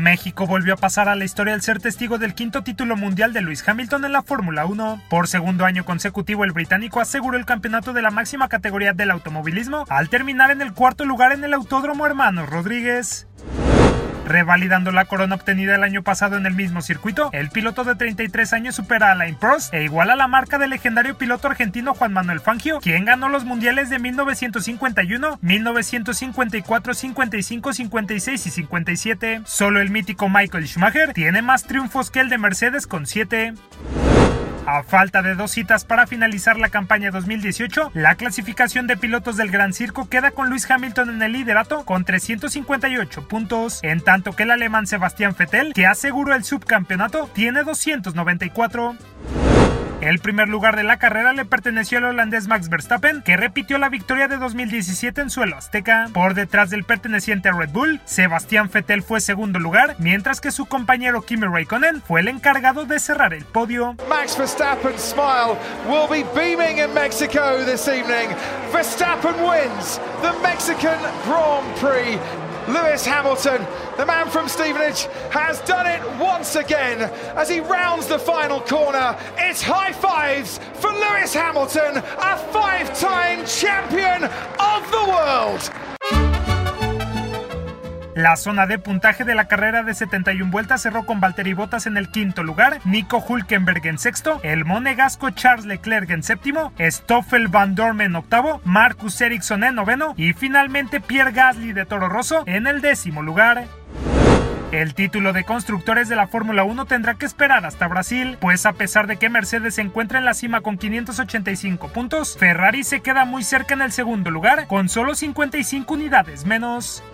México volvió a pasar a la historia al ser testigo del quinto título mundial de Lewis Hamilton en la Fórmula 1. Por segundo año consecutivo, el británico aseguró el campeonato de la máxima categoría del automovilismo al terminar en el cuarto lugar en el Autódromo Hermanos Rodríguez. Revalidando la corona obtenida el año pasado en el mismo circuito, el piloto de 33 años supera a Alain Prost e iguala la marca del legendario piloto argentino Juan Manuel Fangio, quien ganó los mundiales de 1951, 1954, 55, 56 y 57. Solo el mítico Michael Schumacher tiene más triunfos que el de Mercedes con 7. A falta de dos citas para finalizar la campaña 2018, la clasificación de pilotos del Gran Circo queda con Luis Hamilton en el liderato con 358 puntos, en tanto que el alemán Sebastián Vettel, que aseguró el subcampeonato, tiene 294. El primer lugar de la carrera le perteneció al holandés Max Verstappen, que repitió la victoria de 2017 en suelo azteca. Por detrás del perteneciente a Red Bull, Sebastián Vettel fue segundo lugar, mientras que su compañero Kimi Raikkonen fue el encargado de cerrar el podio. Max Verstappen's smile will be beaming in Mexico this evening. Verstappen wins the Mexican Grand Prix. Lewis Hamilton, the man from Stevenage, has done it once again as he rounds the final corner. It's high fives for Lewis Hamilton, a five time champion of the world. La zona de puntaje de la carrera de 71 vueltas cerró con Valtteri Bottas en el quinto lugar, Nico Hulkenberg en sexto, el monegasco Charles Leclerc en séptimo, Stoffel Van Dorme en octavo, Marcus Ericsson en noveno y finalmente Pierre Gasly de Toro Rosso en el décimo lugar. El título de constructores de la Fórmula 1 tendrá que esperar hasta Brasil, pues a pesar de que Mercedes se encuentra en la cima con 585 puntos, Ferrari se queda muy cerca en el segundo lugar con solo 55 unidades menos.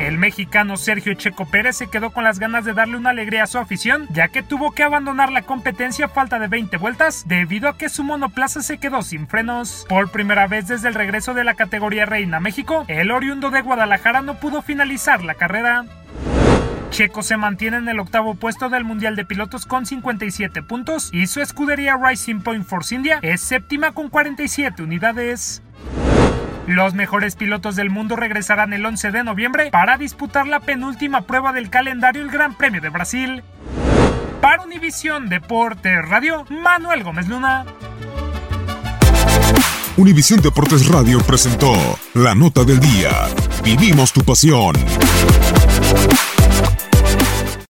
El mexicano Sergio Checo Pérez se quedó con las ganas de darle una alegría a su afición, ya que tuvo que abandonar la competencia a falta de 20 vueltas debido a que su monoplaza se quedó sin frenos. Por primera vez desde el regreso de la categoría Reina México, el oriundo de Guadalajara no pudo finalizar la carrera. Checo se mantiene en el octavo puesto del Mundial de Pilotos con 57 puntos y su escudería Rising Point Force India es séptima con 47 unidades. Los mejores pilotos del mundo regresarán el 11 de noviembre para disputar la penúltima prueba del calendario el Gran Premio de Brasil. Para Univisión Deportes Radio, Manuel Gómez Luna. Univisión Deportes Radio presentó la nota del día. Vivimos tu pasión.